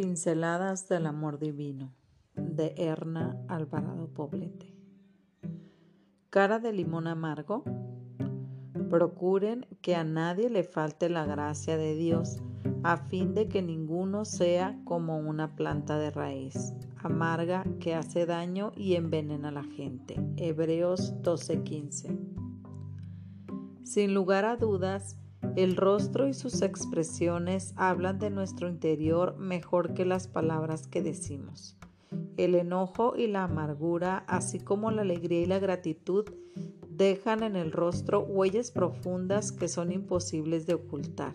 Pinceladas del Amor Divino de Erna Alvarado Poblete. Cara de limón amargo. Procuren que a nadie le falte la gracia de Dios, a fin de que ninguno sea como una planta de raíz, amarga que hace daño y envenena a la gente. Hebreos 12:15. Sin lugar a dudas, el rostro y sus expresiones hablan de nuestro interior mejor que las palabras que decimos. El enojo y la amargura, así como la alegría y la gratitud, dejan en el rostro huellas profundas que son imposibles de ocultar.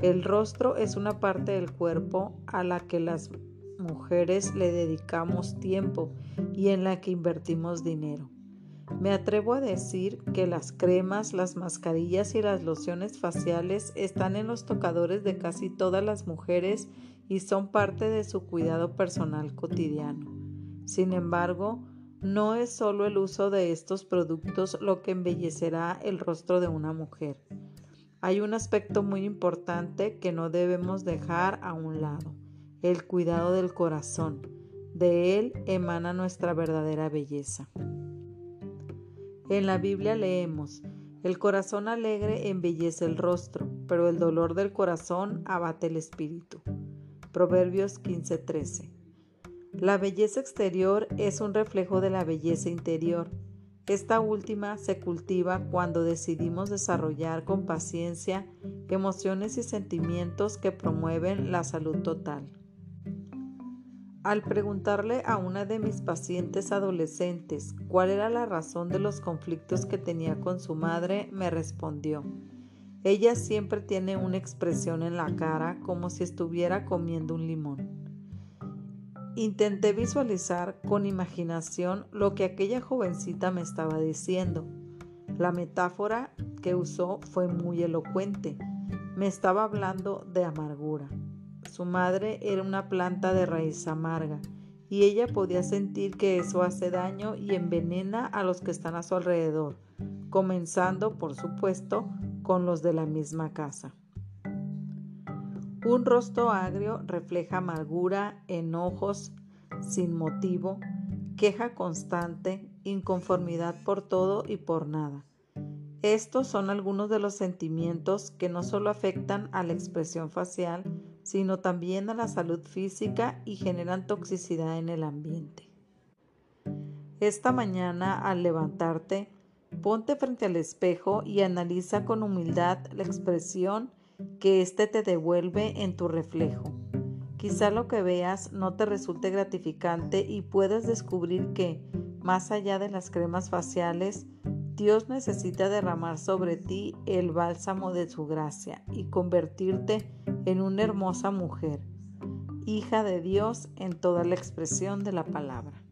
El rostro es una parte del cuerpo a la que las mujeres le dedicamos tiempo y en la que invertimos dinero. Me atrevo a decir que las cremas, las mascarillas y las lociones faciales están en los tocadores de casi todas las mujeres y son parte de su cuidado personal cotidiano. Sin embargo, no es solo el uso de estos productos lo que embellecerá el rostro de una mujer. Hay un aspecto muy importante que no debemos dejar a un lado, el cuidado del corazón. De él emana nuestra verdadera belleza. En la Biblia leemos, el corazón alegre embellece el rostro, pero el dolor del corazón abate el espíritu. Proverbios 15:13. La belleza exterior es un reflejo de la belleza interior. Esta última se cultiva cuando decidimos desarrollar con paciencia emociones y sentimientos que promueven la salud total. Al preguntarle a una de mis pacientes adolescentes cuál era la razón de los conflictos que tenía con su madre, me respondió, ella siempre tiene una expresión en la cara como si estuviera comiendo un limón. Intenté visualizar con imaginación lo que aquella jovencita me estaba diciendo. La metáfora que usó fue muy elocuente. Me estaba hablando de amargura. Su madre era una planta de raíz amarga y ella podía sentir que eso hace daño y envenena a los que están a su alrededor, comenzando, por supuesto, con los de la misma casa. Un rostro agrio refleja amargura, enojos sin motivo, queja constante, inconformidad por todo y por nada. Estos son algunos de los sentimientos que no solo afectan a la expresión facial, sino también a la salud física y generan toxicidad en el ambiente. Esta mañana al levantarte, ponte frente al espejo y analiza con humildad la expresión que éste te devuelve en tu reflejo. Quizá lo que veas no te resulte gratificante y puedas descubrir que, más allá de las cremas faciales, Dios necesita derramar sobre ti el bálsamo de su gracia y convertirte en una hermosa mujer, hija de Dios en toda la expresión de la palabra.